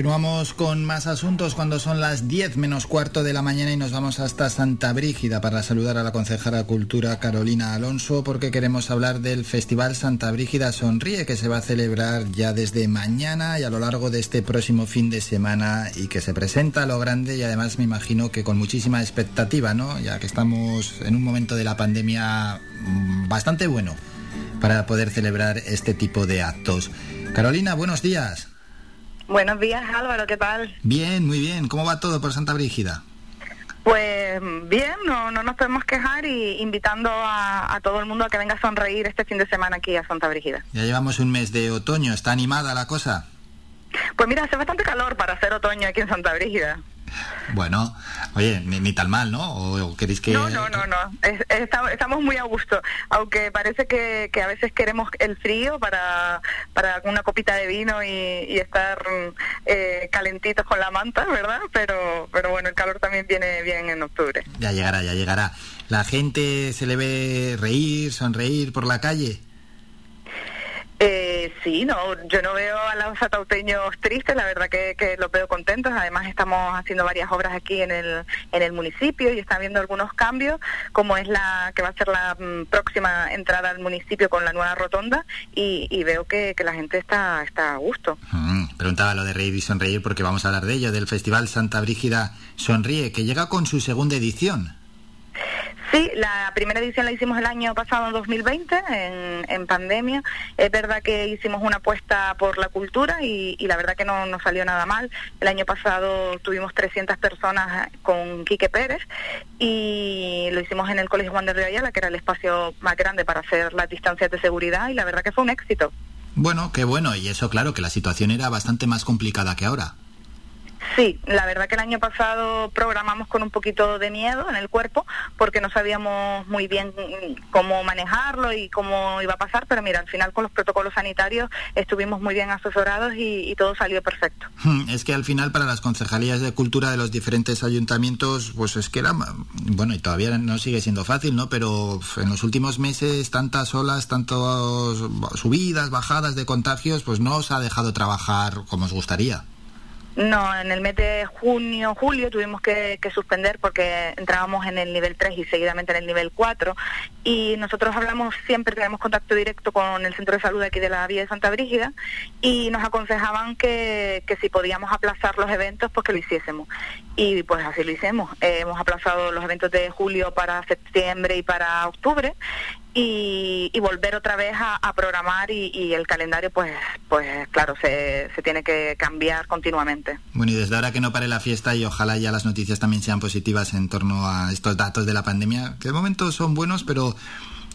Continuamos con más asuntos cuando son las 10 menos cuarto de la mañana y nos vamos hasta Santa Brígida para saludar a la consejera Cultura Carolina Alonso porque queremos hablar del Festival Santa Brígida Sonríe que se va a celebrar ya desde mañana y a lo largo de este próximo fin de semana y que se presenta a lo grande y además me imagino que con muchísima expectativa, ¿no? Ya que estamos en un momento de la pandemia mm, bastante bueno para poder celebrar este tipo de actos. Carolina, buenos días. Buenos días, Álvaro, ¿qué tal? Bien, muy bien. ¿Cómo va todo por Santa Brígida? Pues bien, no, no nos podemos quejar y invitando a, todo el mundo a que venga a sonreír este fin de semana aquí a Santa Brígida. Ya llevamos un mes de otoño, ¿está animada la cosa? Pues mira, hace bastante calor para hacer otoño aquí en Santa Brígida. Bueno, oye, ni, tan mal, ¿no? ¿O, queréis que...? No, no, no, no. estamos, muy a gusto, aunque parece que, a veces queremos el frío para, para una copita de vino y, estar eh, calentitos con la manta, ¿verdad? Pero, pero bueno, el calor también viene bien en octubre. Ya llegará, ya llegará. ¿La gente se le ve reír, sonreír por la calle? Eh, sí, no, yo no veo a los atauteños tristes, la verdad que, que los veo contentos. Además, estamos haciendo varias obras aquí en el, en el municipio y están viendo algunos cambios, como es la que va a ser la mm, próxima entrada al municipio con la nueva rotonda, y, veo que, la gente está, está a gusto. Mm, preguntaba lo de reír y sonreír porque vamos a hablar de ello, del Festival Santa Brígida Sonríe, que llega con su segunda edición. Sí, la primera edición la hicimos el año pasado, en 2020, en, en pandemia. Es verdad que hicimos una apuesta por la cultura y, la verdad que no nos salió nada mal. El año pasado tuvimos 300 personas con Quique Pérez y lo hicimos en el Colegio Juan de Río Ayala, que era el espacio más grande para hacer las distancias de seguridad y la verdad que fue un éxito. Bueno, qué bueno. Y eso, claro, que la situación era bastante más complicada que ahora. Sí, la verdad que el año pasado programamos con un poquito de miedo en el cuerpo porque no sabíamos muy bien cómo manejarlo y cómo iba a pasar, pero mira, al final con los protocolos sanitarios estuvimos muy bien asesorados y, todo salió perfecto. Hmm, es que al final para las concejalías de cultura de los diferentes ayuntamientos, pues es que era, bueno, y todavía no sigue siendo fácil, ¿no? Pero en los últimos meses tantas olas, tantas subidas, bajadas de contagios, pues no os ha dejado trabajar como os gustaría. No, en el mes de junio, julio tuvimos que, suspender porque entrábamos en el nivel 3 y seguidamente en el nivel 4 y nosotros hablamos siempre, tenemos contacto directo con el centro de salud aquí de la Vía de Santa Brígida y nos aconsejaban que, que si podíamos aplazar los eventos pues que lo hiciésemos y pues así lo hicimos. hemos aplazado los eventos de julio para septiembre y para octubre y, volver otra vez a, programar y, el calendario pues pues claro se, se tiene que cambiar continuamente. Bueno y desde ahora que no pare la fiesta y ojalá ya las noticias también sean positivas en torno a estos datos de la pandemia que de momento son buenos pero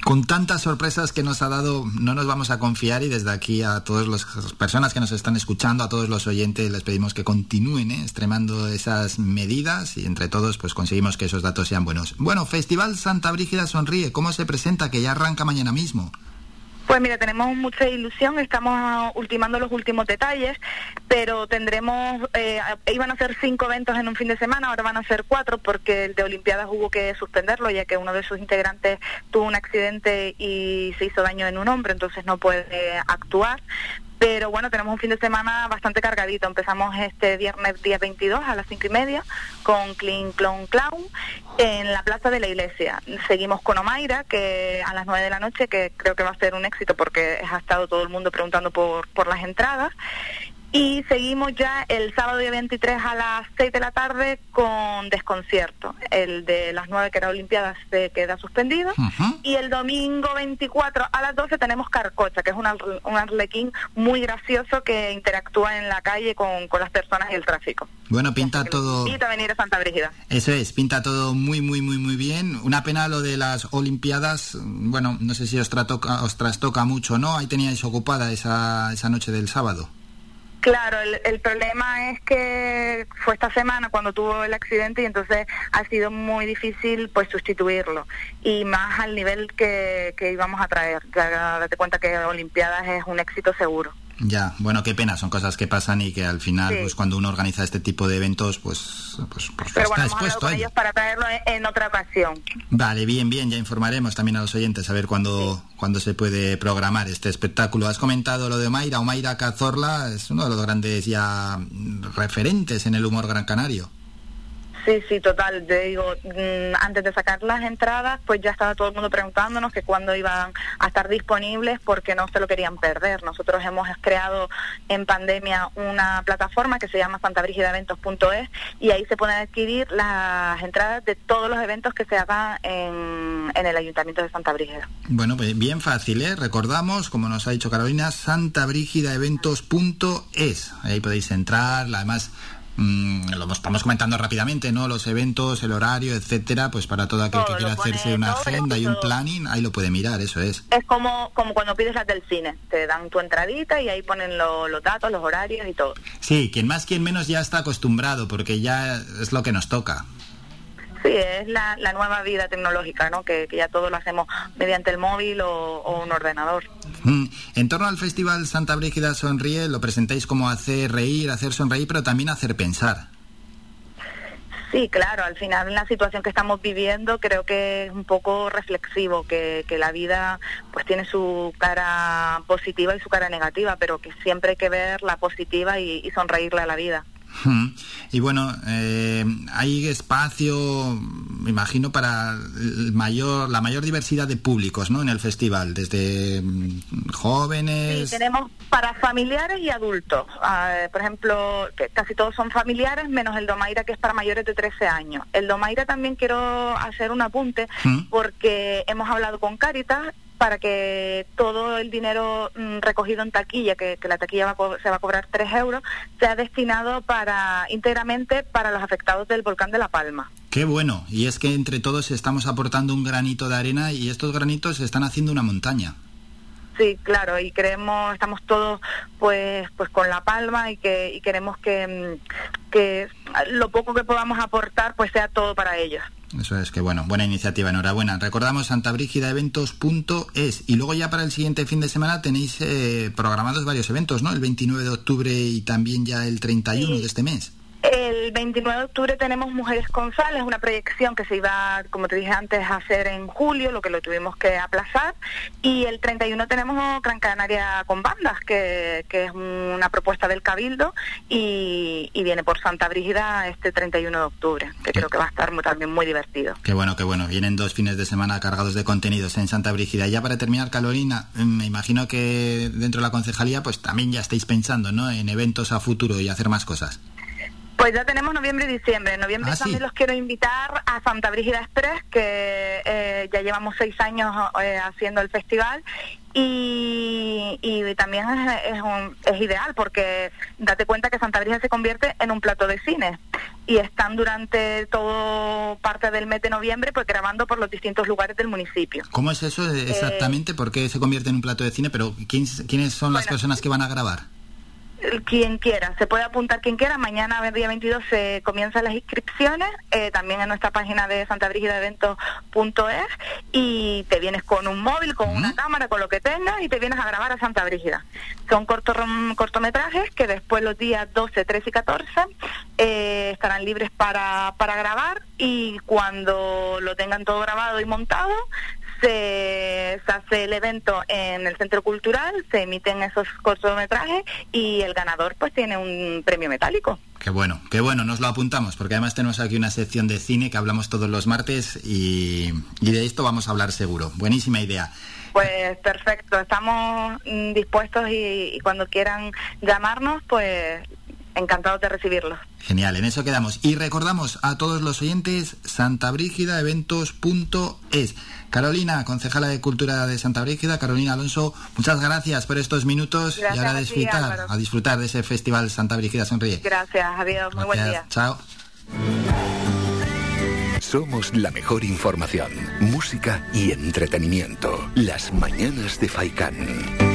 con tantas sorpresas que nos ha dado, no nos vamos a confiar y desde aquí a todas las personas que nos están escuchando, a todos los oyentes, les pedimos que continúen ¿eh? extremando esas medidas y entre todos pues conseguimos que esos datos sean buenos. Bueno, Festival Santa Brígida Sonríe, ¿cómo se presenta? Que ya arranca mañana mismo. Pues mira, tenemos mucha ilusión, estamos ultimando los últimos detalles, pero tendremos, eh, iban a ser cinco eventos en un fin de semana, ahora van a ser cuatro porque el de Olimpiadas hubo que suspenderlo ya que uno de sus integrantes tuvo un accidente y se hizo daño en un hombre, entonces no puede actuar. Pero bueno, tenemos un fin de semana bastante cargadito. Empezamos este viernes día 22 a las cinco y media con Clean Clone Clown en la Plaza de la Iglesia. Seguimos con Omaira, que a las nueve de la noche, que creo que va a ser un éxito porque ha estado todo el mundo preguntando por, por las entradas. Y seguimos ya el sábado día 23 a las 6 de la tarde con desconcierto. El de las 9 que era Olimpiadas se queda suspendido. Y el domingo 24 a las 12 tenemos Carcocha, que es un, un arlequín muy gracioso que interactúa en la calle con, con las personas y el tráfico. Bueno, pinta todo... Y venir a Santa Brígida. Eso es, pinta todo muy, muy, muy, muy bien. Una pena lo de las Olimpiadas. Bueno, no sé si os, os trastoca mucho, ¿no? Ahí teníais ocupada esa, esa noche del sábado. Claro, el, problema es que fue esta semana cuando tuvo el accidente y entonces ha sido muy difícil pues sustituirlo y más al nivel que, íbamos a traer. Ya date cuenta que Olimpiadas es un éxito seguro. Ya, bueno, qué pena, son cosas que pasan y que al final, pues cuando uno organiza este tipo de eventos, pues, pues, pues Pero bueno, está expuesto con ellos para traerlo en, otra ocasión. Vale, bien, bien, ya informaremos también a los oyentes a ver cuándo, cuándo se puede programar este espectáculo. Has comentado lo de Omaira, Omaira Cazorla es uno de los grandes ya referentes en el humor gran canario. Sí, sí, total. Te digo, mm, antes de sacar las entradas, pues ya estaba todo el mundo preguntándonos que cuándo iban a estar disponibles porque no se lo querían perder. Nosotros hemos creado en pandemia una plataforma que se llama santabrigidaeventos.es y ahí se pueden adquirir las entradas de todos los eventos que se hagan en, el Ayuntamiento de Santa Brígida. Bueno, pues bien fácil, ¿eh? Recordamos, como nos ha dicho Carolina, santabrigidaeventos.es. Ahí podéis entrar, además Mm, lo estamos comentando rápidamente, ¿no? Los eventos, el horario, etcétera, pues para todo aquel que quiera hacerse una agenda y un planning, ahí lo puede mirar, eso es. Es como, como cuando pides las del cine, te dan tu entradita y ahí ponen los datos, los horarios y todo. Sí, quien más, quien menos ya está acostumbrado, porque ya es lo que nos toca. Sí, es la, nueva vida tecnológica, ¿no? Que, ya todo lo hacemos mediante el móvil o, un ordenador. En torno al Festival Santa Brígida Sonríe, lo presentáis como hacer reír, hacer sonreír, pero también hacer pensar. Sí, claro, al final en la situación que estamos viviendo creo que es un poco reflexivo, que, la vida pues tiene su cara positiva y su cara negativa, pero que siempre hay que ver la positiva y sonreírle a la vida. Y bueno, eh, hay espacio, me imagino, para el mayor, la mayor diversidad de públicos ¿no? en el festival, desde mm, jóvenes. Sí, tenemos para familiares y adultos. Ah, por ejemplo, casi todos son familiares, menos el Domaira, que es para mayores de 13 años. El Domaira también quiero hacer un apunte, porque hemos hablado con Caritas para que todo el dinero mm, recogido en taquilla, que, la taquilla se va a cobrar 3 euros, sea destinado para íntegramente para los afectados del volcán de La Palma. Qué bueno, y es que entre todos estamos aportando un granito de arena y estos granitos están haciendo una montaña. Sí, claro, y creemos, estamos todos pues pues con La Palma y que y queremos que, mm, que lo poco que podamos aportar pues sea todo para ellos. Eso es que bueno, buena iniciativa, enhorabuena. Recordamos santabrigidaeventos.es y luego ya para el siguiente fin de semana tenéis eh, programados varios eventos, ¿no? El 29 de octubre y también ya el 31 de este mes. El 29 de octubre tenemos Mujeres con Sal, es una proyección que se iba, como te dije antes, a hacer en julio, lo que lo tuvimos que aplazar. Y el 31 tenemos Gran Canaria con bandas, que, es una propuesta del Cabildo y, viene por Santa Brígida este 31 de octubre, que creo que va a estar también muy divertido. Qué bueno, qué bueno. Vienen dos fines de semana cargados de contenidos en Santa Brígida. Ya para terminar, Carolina, me imagino que dentro de la concejalía pues también ya estáis pensando ¿no? en eventos a futuro y hacer más cosas. Pues ya tenemos noviembre y diciembre. En noviembre ah, también los quiero invitar a Santa Brígida Express, que eh, ya llevamos seis años eh, haciendo el festival. Y, también es, es, ideal porque date cuenta que Santa Brígida se convierte en un plato de cine y están durante todo parte del mes de noviembre pues grabando por los distintos lugares del municipio. ¿Cómo es eso exactamente? ¿Por qué se convierte en un plato de cine? Pero ¿quiénes son las personas que van a grabar? Quien quiera, se puede apuntar quien quiera. Mañana, día 22, se comienzan las inscripciones, eh, también en nuestra página de santabrigidaeventos.es y te vienes con un móvil, con una cámara, con lo que tengas y te vienes a grabar a Santa Brígida. Son cortometrajes que después los días 12, 13 y 14 eh, estarán libres para, para grabar y cuando lo tengan todo grabado y montado, se, hace el evento en el centro cultural, se emiten esos cortometrajes y el ganador pues tiene un premio metálico. Qué bueno, qué bueno, nos lo apuntamos, porque además tenemos aquí una sección de cine que hablamos todos los martes y, de esto vamos a hablar seguro. Buenísima idea. Pues perfecto, estamos mm, dispuestos y, y cuando quieran llamarnos, pues encantados de recibirlos. Genial, en eso quedamos. Y recordamos a todos los oyentes santabrigidaeventos.es. Carolina, concejala de Cultura de Santa Brígida, Carolina Alonso, muchas gracias por estos minutos y ahora a disfrutar, a, disfrutar de ese festival Santa Brígida Sonríe. Gracias, adiós, muy buen día. Chao. Somos la mejor información, música y entretenimiento. Las mañanas de Faikán.